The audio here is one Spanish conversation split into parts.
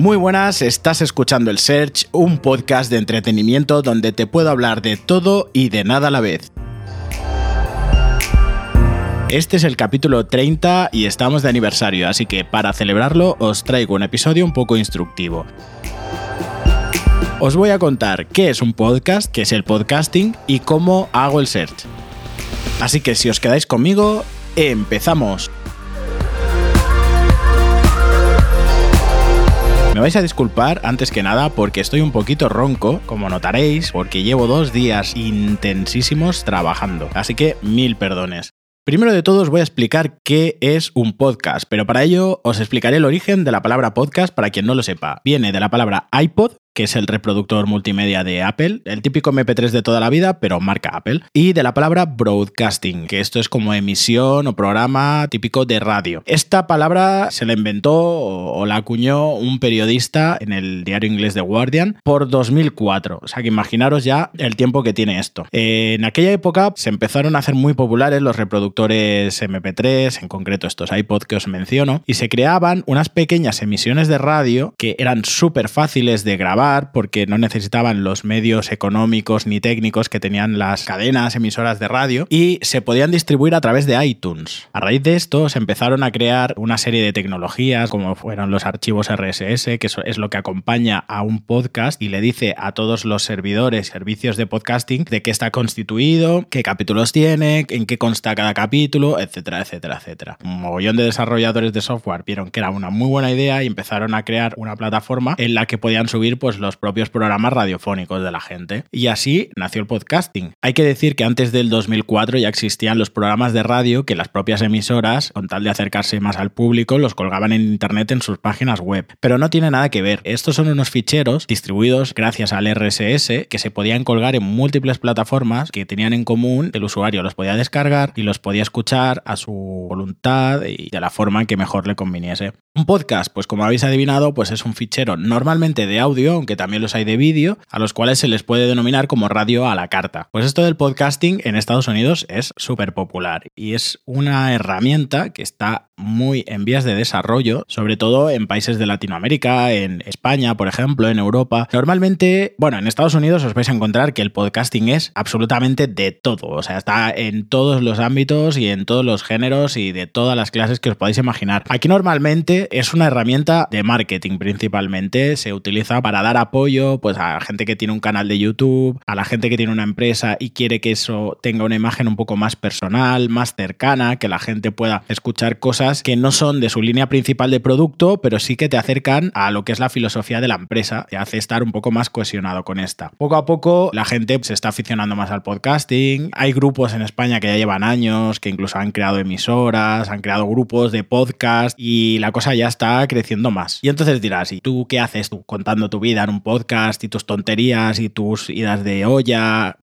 Muy buenas, estás escuchando el Search, un podcast de entretenimiento donde te puedo hablar de todo y de nada a la vez. Este es el capítulo 30 y estamos de aniversario, así que para celebrarlo os traigo un episodio un poco instructivo. Os voy a contar qué es un podcast, qué es el podcasting y cómo hago el search. Así que si os quedáis conmigo, empezamos. Me vais a disculpar antes que nada porque estoy un poquito ronco, como notaréis, porque llevo dos días intensísimos trabajando. Así que mil perdones. Primero de todo os voy a explicar qué es un podcast, pero para ello os explicaré el origen de la palabra podcast para quien no lo sepa. Viene de la palabra iPod, que es el reproductor multimedia de Apple, el típico MP3 de toda la vida, pero marca Apple, y de la palabra broadcasting, que esto es como emisión o programa típico de radio. Esta palabra se la inventó o la acuñó un periodista en el diario inglés The Guardian por 2004, o sea que imaginaros ya el tiempo que tiene esto. En aquella época se empezaron a hacer muy populares los reproductores MP3, en concreto estos iPod que os menciono, y se creaban unas pequeñas emisiones de radio que eran súper fáciles de grabar porque no necesitaban los medios económicos ni técnicos que tenían las cadenas emisoras de radio y se podían distribuir a través de iTunes. A raíz de esto se empezaron a crear una serie de tecnologías como fueron los archivos RSS, que es lo que acompaña a un podcast y le dice a todos los servidores, servicios de podcasting de qué está constituido, qué capítulos tiene, en qué consta cada capítulo, etcétera, etcétera, etcétera. Un mogollón de desarrolladores de software vieron que era una muy buena idea y empezaron a crear una plataforma en la que podían subir pues, pues, los propios programas radiofónicos de la gente. Y así nació el podcasting. Hay que decir que antes del 2004 ya existían los programas de radio que las propias emisoras, con tal de acercarse más al público, los colgaban en internet en sus páginas web. Pero no tiene nada que ver. Estos son unos ficheros distribuidos gracias al RSS que se podían colgar en múltiples plataformas que tenían en común. El usuario los podía descargar y los podía escuchar a su voluntad y de la forma en que mejor le conviniese. Un podcast, pues como habéis adivinado, pues es un fichero normalmente de audio aunque también los hay de vídeo, a los cuales se les puede denominar como radio a la carta. Pues esto del podcasting en Estados Unidos es súper popular y es una herramienta que está muy en vías de desarrollo, sobre todo en países de Latinoamérica, en España, por ejemplo, en Europa. Normalmente, bueno, en Estados Unidos os vais a encontrar que el podcasting es absolutamente de todo, o sea, está en todos los ámbitos y en todos los géneros y de todas las clases que os podáis imaginar. Aquí normalmente es una herramienta de marketing principalmente, se utiliza para dar apoyo pues, a gente que tiene un canal de YouTube, a la gente que tiene una empresa y quiere que eso tenga una imagen un poco más personal, más cercana, que la gente pueda escuchar cosas que no son de su línea principal de producto, pero sí que te acercan a lo que es la filosofía de la empresa, te hace estar un poco más cohesionado con esta. Poco a poco la gente se está aficionando más al podcasting, hay grupos en España que ya llevan años, que incluso han creado emisoras, han creado grupos de podcast y la cosa ya está creciendo más. Y entonces dirás, ¿y tú qué haces tú contando tu vida? Un podcast y tus tonterías y tus idas de olla.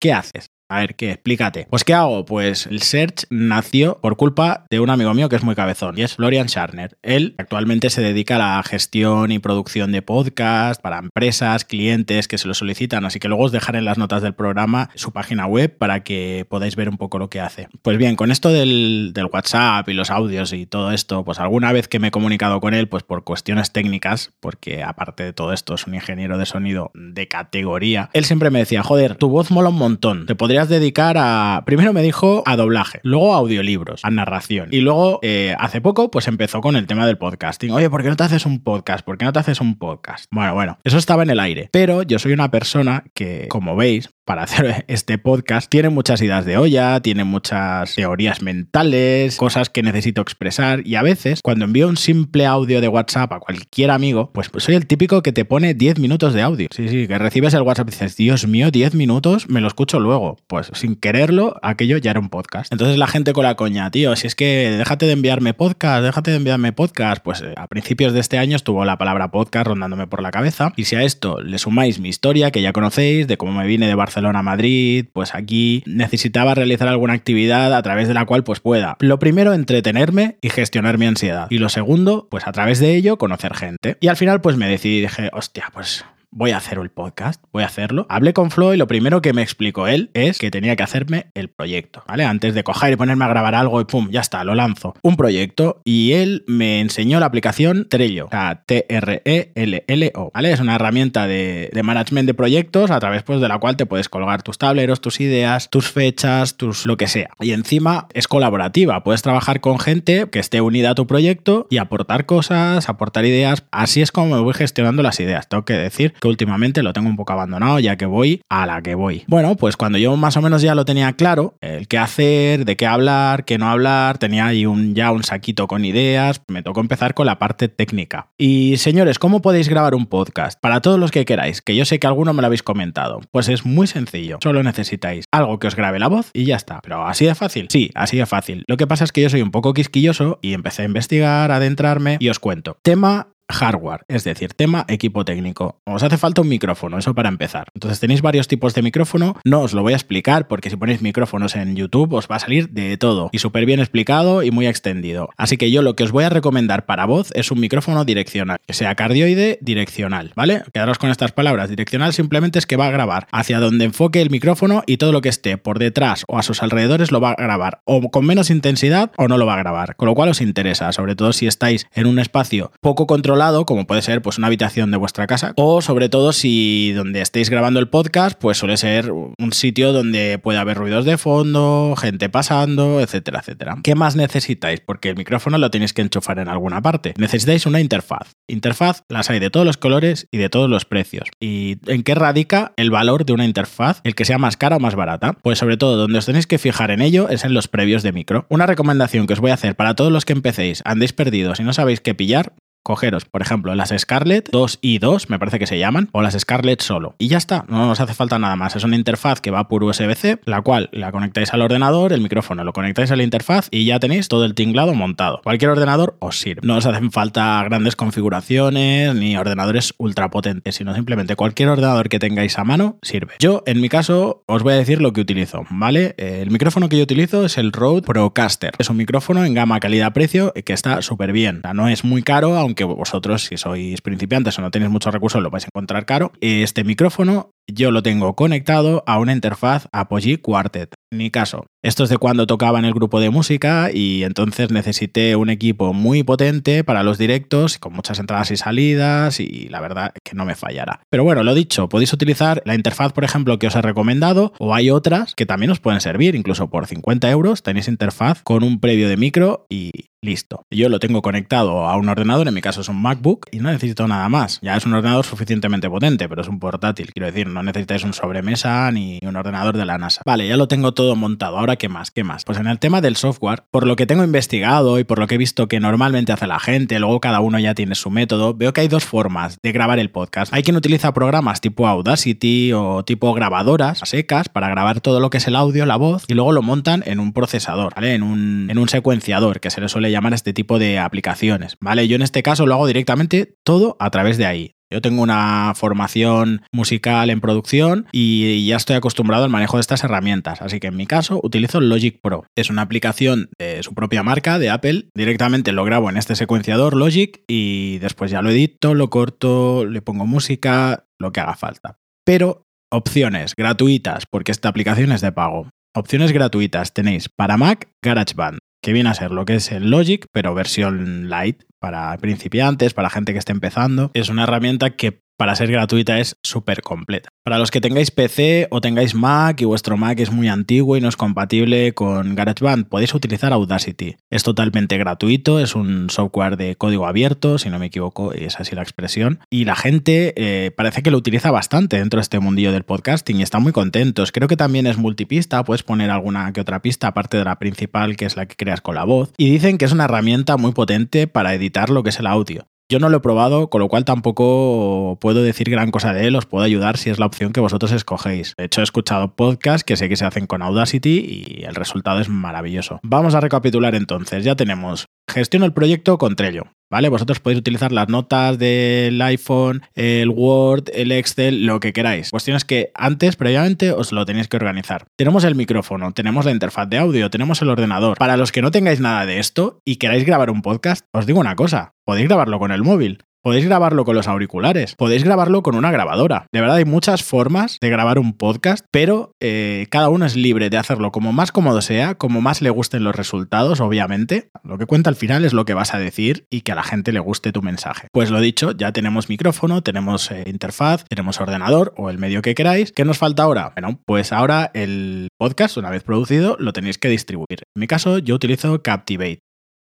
¿Qué haces? A ver, ¿qué? Explícate. Pues, ¿qué hago? Pues el Search nació por culpa de un amigo mío que es muy cabezón y es Florian Scharner. Él actualmente se dedica a la gestión y producción de podcast para empresas, clientes que se lo solicitan, así que luego os dejaré en las notas del programa su página web para que podáis ver un poco lo que hace. Pues bien, con esto del, del WhatsApp y los audios y todo esto, pues alguna vez que me he comunicado con él, pues por cuestiones técnicas, porque aparte de todo esto es un ingeniero de sonido de categoría, él siempre me decía, joder, tu voz mola un montón, te podría dedicar a. Primero me dijo a doblaje, luego a audiolibros, a narración. Y luego, eh, hace poco, pues empezó con el tema del podcasting. Oye, ¿por qué no te haces un podcast? ¿Por qué no te haces un podcast? Bueno, bueno, eso estaba en el aire. Pero yo soy una persona que, como veis, para hacer este podcast, tiene muchas ideas de olla, tiene muchas teorías mentales, cosas que necesito expresar y a veces cuando envío un simple audio de WhatsApp a cualquier amigo, pues, soy el típico que te pone 10 minutos de audio. Sí, sí, que recibes el WhatsApp y dices, Dios mío, 10 minutos, me lo escucho luego. Pues sin quererlo, aquello ya era un podcast. Entonces la gente con la coña, tío, si es que déjate de enviarme podcast, déjate de enviarme podcast, pues eh, a principios de este año estuvo la palabra podcast rondándome por la cabeza y si a esto le sumáis mi historia que ya conocéis de cómo me vine de Barcelona Barcelona, Madrid, pues aquí necesitaba realizar alguna actividad a través de la cual pues pueda, lo primero, entretenerme y gestionar mi ansiedad. Y lo segundo, pues a través de ello conocer gente. Y al final pues me decidí dije, hostia, pues voy a hacer el podcast, voy a hacerlo. Hablé con Flo y lo primero que me explicó él es que tenía que hacerme el proyecto, ¿vale? Antes de coger y ponerme a grabar algo y pum, ya está, lo lanzo. Un proyecto y él me enseñó la aplicación Trello, o sea, T-R-E-L-L-O, ¿vale? Es una herramienta de, de, management de proyectos a través pues, de la cual te puedes colgar tus tableros, tus ideas, tus fechas, tus lo que sea. Y encima es colaborativa, puedes trabajar con gente que esté unida a tu proyecto y aportar cosas, aportar ideas. Así es como me voy gestionando las ideas. Tengo que decir que últimamente lo tengo un poco abandonado ya que voy a la que voy. Bueno, pues cuando yo más o menos ya lo tenía claro, el qué hacer, de qué hablar, qué no hablar, tenía ahí un, ya un saquito con ideas, me tocó empezar con la parte técnica. Y señores, ¿cómo podéis grabar un podcast? Para todos los que queráis, que yo sé que alguno me lo habéis comentado. Pues es muy sencillo, solo necesitáis algo que os grabe la voz y ya está. Pero así de fácil, sí, así de fácil. Lo que pasa es que yo soy un poco quisquilloso y empecé a investigar, a adentrarme y os cuento. Tema hardware, es decir, tema equipo técnico. Os hace falta un micrófono, eso para empezar. Entonces tenéis varios tipos de micrófono, no os lo voy a explicar porque si ponéis micrófonos en YouTube os va a salir de todo y súper bien explicado y muy extendido. Así que yo lo que os voy a recomendar para voz es un micrófono direccional, que sea cardioide direccional, ¿vale? Quedaros con estas palabras. Direccional simplemente es que va a grabar hacia donde enfoque el micrófono y todo lo que esté por detrás o a sus alrededores lo va a grabar o con menos intensidad o no lo va a grabar, con lo cual os interesa, sobre todo si estáis en un espacio poco controlado como puede ser pues una habitación de vuestra casa, o sobre todo si donde estéis grabando el podcast, pues suele ser un sitio donde puede haber ruidos de fondo, gente pasando, etcétera, etcétera. ¿Qué más necesitáis? Porque el micrófono lo tenéis que enchufar en alguna parte. Necesitáis una interfaz. Interfaz las hay de todos los colores y de todos los precios. ¿Y en qué radica el valor de una interfaz? El que sea más cara o más barata. Pues sobre todo donde os tenéis que fijar en ello es en los previos de micro. Una recomendación que os voy a hacer para todos los que empecéis, andéis perdidos y no sabéis qué pillar, cogeros, por ejemplo, las Scarlett 2 y 2, me parece que se llaman, o las Scarlett solo. Y ya está, no os hace falta nada más. Es una interfaz que va por USB-C, la cual la conectáis al ordenador, el micrófono lo conectáis a la interfaz y ya tenéis todo el tinglado montado. Cualquier ordenador os sirve. No os hacen falta grandes configuraciones ni ordenadores ultra potentes, sino simplemente cualquier ordenador que tengáis a mano sirve. Yo, en mi caso, os voy a decir lo que utilizo, ¿vale? El micrófono que yo utilizo es el Rode Procaster. Es un micrófono en gama calidad-precio que está súper bien. no es muy caro, aunque que vosotros, si sois principiantes o no tenéis muchos recursos, lo vais a encontrar caro. Este micrófono yo lo tengo conectado a una interfaz Apogee Quartet. En mi caso, esto es de cuando tocaba en el grupo de música y entonces necesité un equipo muy potente para los directos, con muchas entradas y salidas y la verdad que no me fallará. Pero bueno, lo dicho, podéis utilizar la interfaz, por ejemplo, que os he recomendado o hay otras que también os pueden servir, incluso por 50 euros tenéis interfaz con un previo de micro y listo. Yo lo tengo conectado a un ordenador, en mi caso es un MacBook y no necesito nada más. Ya es un ordenador suficientemente potente, pero es un portátil, quiero decir, no necesitáis un sobremesa ni un ordenador de la NASA. Vale, ya lo tengo todo montado. Ahora, ¿qué más? ¿Qué más? Pues en el tema del software, por lo que tengo investigado y por lo que he visto que normalmente hace la gente, luego cada uno ya tiene su método, veo que hay dos formas de grabar el podcast. Hay quien utiliza programas tipo Audacity o tipo grabadoras secas para grabar todo lo que es el audio, la voz, y luego lo montan en un procesador, ¿vale? En un, en un secuenciador, que se le llamar a este tipo de aplicaciones, ¿vale? Yo en este caso lo hago directamente todo a través de ahí. Yo tengo una formación musical en producción y ya estoy acostumbrado al manejo de estas herramientas, así que en mi caso utilizo Logic Pro. Es una aplicación de su propia marca, de Apple. Directamente lo grabo en este secuenciador Logic y después ya lo edito, lo corto, le pongo música, lo que haga falta. Pero opciones gratuitas, porque esta aplicación es de pago. Opciones gratuitas tenéis para Mac GarageBand, que viene a ser lo que es el Logic, pero versión light para principiantes, para gente que esté empezando. Es una herramienta que para ser gratuita es súper completa. Para los que tengáis PC o tengáis Mac y vuestro Mac es muy antiguo y no es compatible con GarageBand, podéis utilizar Audacity. Es totalmente gratuito, es un software de código abierto, si no me equivoco, es así la expresión. Y la gente eh, parece que lo utiliza bastante dentro de este mundillo del podcasting y están muy contentos. Creo que también es multipista, puedes poner alguna que otra pista aparte de la principal, que es la que creas con la voz. Y dicen que es una herramienta muy potente para editar lo que es el audio. Yo no lo he probado, con lo cual tampoco puedo decir gran cosa de él, os puedo ayudar si es la opción que vosotros escogéis. De hecho, he escuchado podcasts que sé que se hacen con Audacity y el resultado es maravilloso. Vamos a recapitular entonces, ya tenemos gestiono el proyecto con Trello. ¿Vale? Vosotros podéis utilizar las notas del iPhone, el Word, el Excel, lo que queráis. Cuestión es que antes, previamente, os lo tenéis que organizar. Tenemos el micrófono, tenemos la interfaz de audio, tenemos el ordenador. Para los que no tengáis nada de esto y queráis grabar un podcast, os digo una cosa, podéis grabarlo con el móvil podéis grabarlo con los auriculares, podéis grabarlo con una grabadora. De verdad hay muchas formas de grabar un podcast, pero eh, cada uno es libre de hacerlo como más cómodo sea, como más le gusten los resultados, obviamente. Lo que cuenta al final es lo que vas a decir y que a la gente le guste tu mensaje. Pues lo dicho, ya tenemos micrófono, tenemos eh, interfaz, tenemos ordenador o el medio que queráis. ¿Qué nos falta ahora? Bueno, pues ahora el podcast, una vez producido, lo tenéis que distribuir. En mi caso, yo utilizo Captivate.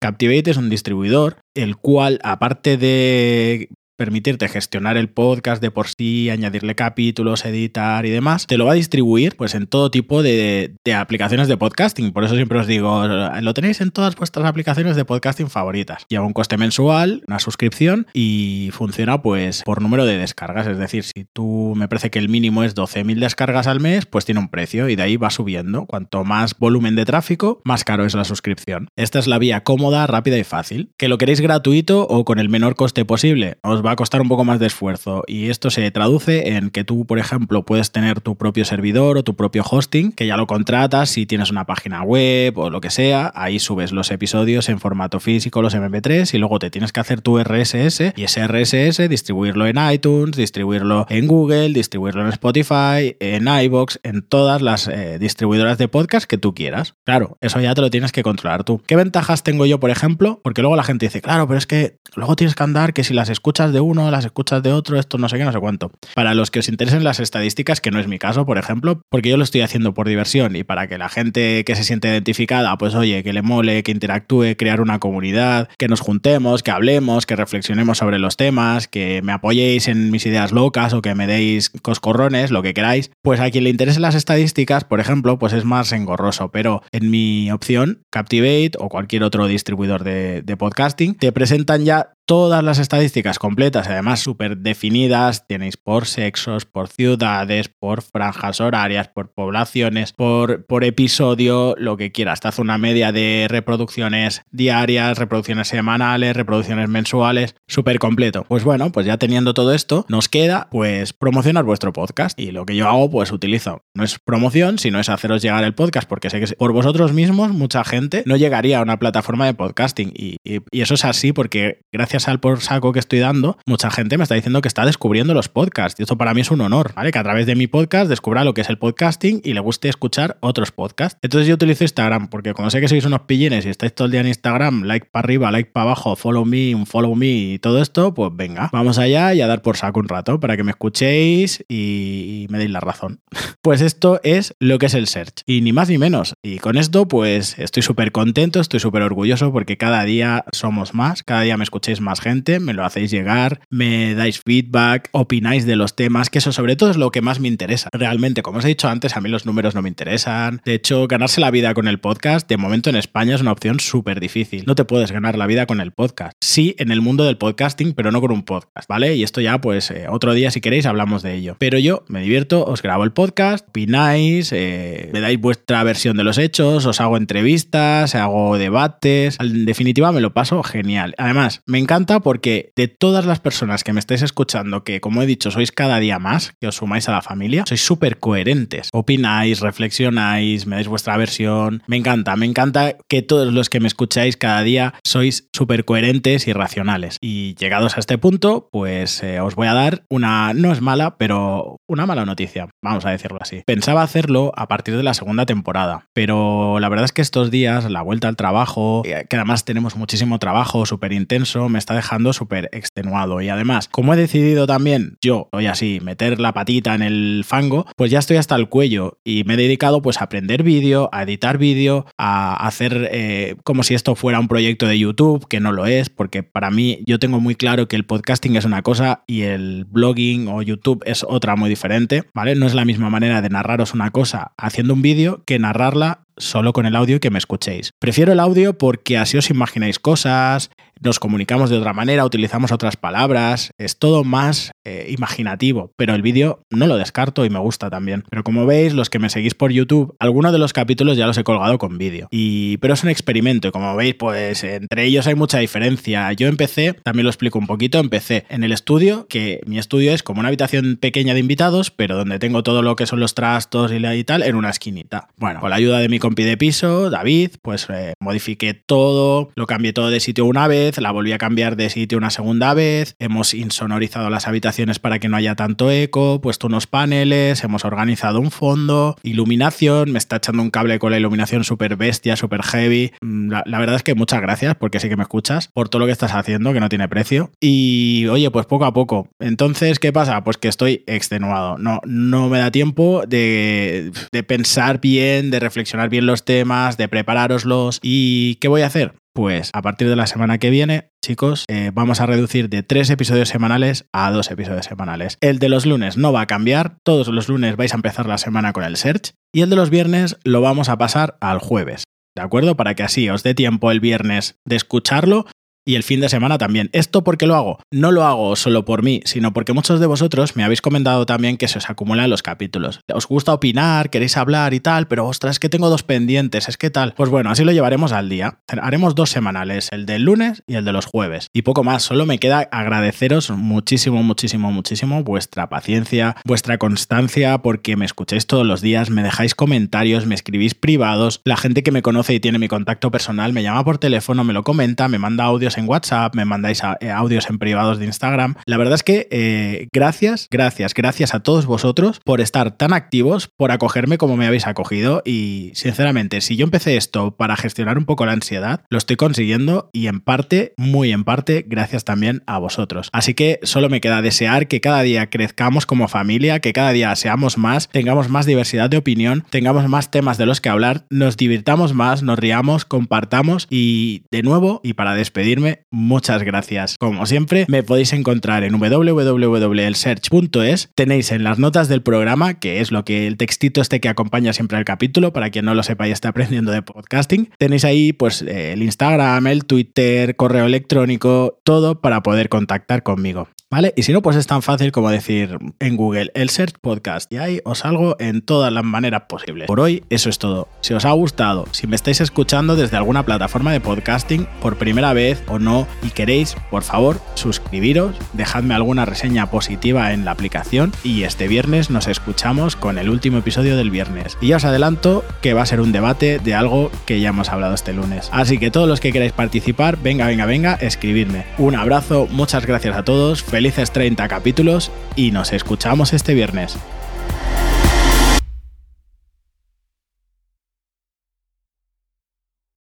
Captivate es un distribuidor el cual, aparte de permitirte gestionar el podcast de por sí, añadirle capítulos, editar y demás, te lo va a distribuir pues en todo tipo de, aplicaciones de podcasting. Por eso siempre os digo, lo tenéis en todas vuestras aplicaciones de podcasting favoritas. Lleva un coste mensual, una suscripción y funciona pues por número de descargas. Es decir, si tú me parece que el mínimo es 12.000 descargas al mes, pues tiene un precio y de ahí va subiendo. Cuanto más volumen de tráfico, más caro es la suscripción. Esta es la vía cómoda, rápida y fácil. Que lo queréis gratuito o con el menor coste posible, os va a costar un poco más de esfuerzo. Y esto se traduce en que tú, por ejemplo, puedes tener tu propio servidor o tu propio hosting, que ya lo contratas si tienes una página web o lo que sea. Ahí subes los episodios en formato físico, los MP3, y luego te tienes que hacer tu RSS y ese RSS distribuirlo en iTunes, distribuirlo en Google, distribuirlo en Spotify, en iBox, en todas las eh, distribuidoras de podcast que tú quieras. Claro, eso ya te lo tienes que controlar tú. ¿Qué ventajas tengo yo, por ejemplo? Porque luego la gente dice, claro, pero es que luego tienes que andar que si las escuchas de uno, las escuchas de otro, esto no sé qué, no sé cuánto. Para los que os interesen las estadísticas, que no es mi caso, por ejemplo, porque yo lo estoy haciendo por diversión y para que la gente que se siente identificada, pues oye, que le mole, que interactúe, crear una comunidad, que nos juntemos, que hablemos, que reflexionemos sobre los temas, que me apoyéis en mis ideas locas o que me deis coscorrones, lo que queráis, pues a quien le interesen las estadísticas, por ejemplo, pues es más engorroso, pero en mi opción, Captivate o cualquier otro distribuidor de, de podcasting, te presentan ya todas las estadísticas completas, además súper definidas, tenéis por sexos, por ciudades, por franjas horarias, por poblaciones, por, por episodio, lo que quieras. Te hace una media de reproducciones diarias, reproducciones semanales, reproducciones mensuales, súper completo. Pues bueno, pues ya teniendo todo esto, nos queda pues promocionar vuestro podcast. Y lo que yo hago, pues utilizo. No es promoción, sino es haceros llegar el podcast, porque sé que por vosotros mismos mucha gente no llegaría a una plataforma de podcasting. y, y eso es así porque gracias al por saco que estoy dando, mucha gente me está diciendo que está descubriendo los podcasts. Y esto para mí es un honor, ¿vale? Que a través de mi podcast descubra lo que es el podcasting y le guste escuchar otros podcasts. Entonces yo utilizo Instagram, porque cuando sé que sois unos pillines y estáis todo el día en Instagram, like para arriba, like para abajo, follow me, un follow me y todo esto, pues venga, vamos allá y a dar por saco un rato para que me escuchéis y, me deis la razón. pues esto es lo que es el search. Y ni más ni menos. Y con esto, pues estoy súper contento, estoy súper orgulloso porque cada día somos más, cada día me escuchéis más más gente, me lo hacéis llegar, me dais feedback, opináis de los temas, que eso sobre todo es lo que más me interesa. Realmente, como os he dicho antes, a mí los números no me interesan. De hecho, ganarse la vida con el podcast, de momento en España es una opción súper difícil. No te puedes ganar la vida con el podcast. Sí, en el mundo del podcasting, pero no con un podcast, ¿vale? Y esto ya, pues, eh, otro día, si queréis, hablamos de ello. Pero yo me divierto, os grabo el podcast, opináis, eh, me dais vuestra versión de los hechos, os hago entrevistas, hago debates. En definitiva, me lo paso genial. Además, me encanta porque de todas las personas que me estáis escuchando, que como he dicho, sois cada día más, que os sumáis a la familia, sois súper coherentes. Opináis, reflexionáis, me dais vuestra versión. Me encanta, me encanta que todos los que me escucháis cada día sois súper coherentes y racionales. Y llegados a este punto, pues eh, os voy a dar una, no es mala, pero una mala noticia, vamos a decirlo así. Pensaba hacerlo a partir de la segunda temporada, pero la verdad es que estos días, la vuelta al trabajo, eh, que además tenemos muchísimo trabajo súper intenso, me está dejando súper extenuado. Y además, como he decidido también yo, hoy así, meter la patita en el fango, pues ya estoy hasta el cuello y me he dedicado pues a aprender vídeo, a editar vídeo, a hacer eh, como si esto fuera un proyecto de YouTube, que no lo es, porque para mí yo tengo muy claro que el podcasting es una cosa y el blogging o YouTube es otra muy diferente, ¿vale? No es la misma manera de narraros una cosa haciendo un vídeo que narrarla solo con el audio y que me escuchéis. Prefiero el audio porque así os imagináis cosas, nos comunicamos de otra manera, utilizamos otras palabras, es todo más eh, imaginativo, pero el vídeo no lo descarto y me gusta también. Pero como veis, los que me seguís por YouTube, algunos de los capítulos ya los he colgado con vídeo. Y, pero es un experimento y como veis, pues entre ellos hay mucha diferencia. Yo empecé, también lo explico un poquito, empecé en el estudio, que mi estudio es como una habitación pequeña de invitados, pero donde tengo todo lo que son los trastos y, tal, en una esquinita. Bueno, con la ayuda de mi compi de piso, David, pues eh, modifiqué todo, lo cambié todo de sitio una vez, la volví a cambiar de sitio una segunda vez, hemos insonorizado las habitaciones para que no haya tanto eco, puesto unos paneles, hemos organizado un fondo, iluminación, me está echando un cable con la iluminación súper bestia, súper heavy. Mm, la, la, verdad es que muchas gracias, porque sí que me escuchas, por todo lo que estás haciendo, que no tiene precio. Y oye, pues poco a poco. Entonces, ¿qué pasa? Pues que estoy extenuado. No, no me da tiempo de, de pensar bien, de reflexionar bien los temas, de preparároslos. ¿Y qué voy a hacer? Pues a partir de la semana que viene, chicos, eh, vamos a reducir de tres episodios semanales a dos episodios semanales. El de los lunes no va a cambiar, todos los lunes vais a empezar la semana con el search y el de los viernes lo vamos a pasar al jueves. ¿De acuerdo? Para que así os dé tiempo el viernes de escucharlo y el fin de semana también. ¿Esto por qué lo hago? No lo hago solo por mí, sino porque muchos de vosotros me habéis comentado también que se os acumulan los capítulos. Os gusta opinar, queréis hablar y tal, pero ostras, es que tengo dos pendientes, es que tal. Pues bueno, así lo llevaremos al día. Haremos dos semanales, el del lunes y el de los jueves. Y poco más, solo me queda agradeceros muchísimo, muchísimo, muchísimo vuestra paciencia, vuestra constancia, porque me escucháis todos los días, me dejáis comentarios, me escribís privados, la gente que me conoce y tiene mi contacto personal me llama por teléfono, me lo comenta, me manda audios WhatsApp, me mandáis eh, audios en privados de Instagram. La verdad es que eh, gracias, gracias, gracias a todos vosotros por estar tan activos, por acogerme como me habéis acogido y sinceramente, si yo empecé esto para gestionar un poco la ansiedad, lo estoy consiguiendo y en parte, muy en parte, gracias también a vosotros. Así que solo me queda desear que cada día crezcamos como familia, que cada día seamos más, tengamos más diversidad de opinión, tengamos más temas de los que hablar, nos divirtamos más, nos riamos, compartamos y de nuevo, y para despedirme, muchas gracias. Como siempre, me podéis encontrar en www.elsearch.es. Tenéis en las notas del programa, que es lo que el textito este que acompaña siempre al capítulo, para quien no lo sepa y esté aprendiendo de podcasting. Tenéis ahí pues el Instagram, el Twitter, correo electrónico, todo para poder contactar conmigo. ¿Vale? Y si no, pues es tan fácil como decir en Google el Search Podcast y ahí os salgo en todas las maneras posibles. Por hoy, eso es todo. Si os ha gustado, si me estáis escuchando desde alguna plataforma de podcasting por primera vez o no y queréis, por favor, suscribiros, dejadme alguna reseña positiva en la aplicación y este viernes nos escuchamos con el último episodio del viernes. Y ya os adelanto que va a ser un debate de algo que ya hemos hablado este lunes. Así que todos los que queráis participar, venga, venga, venga, escribidme. Un abrazo, muchas gracias a todos felices 30 capítulos y nos escuchamos este viernes.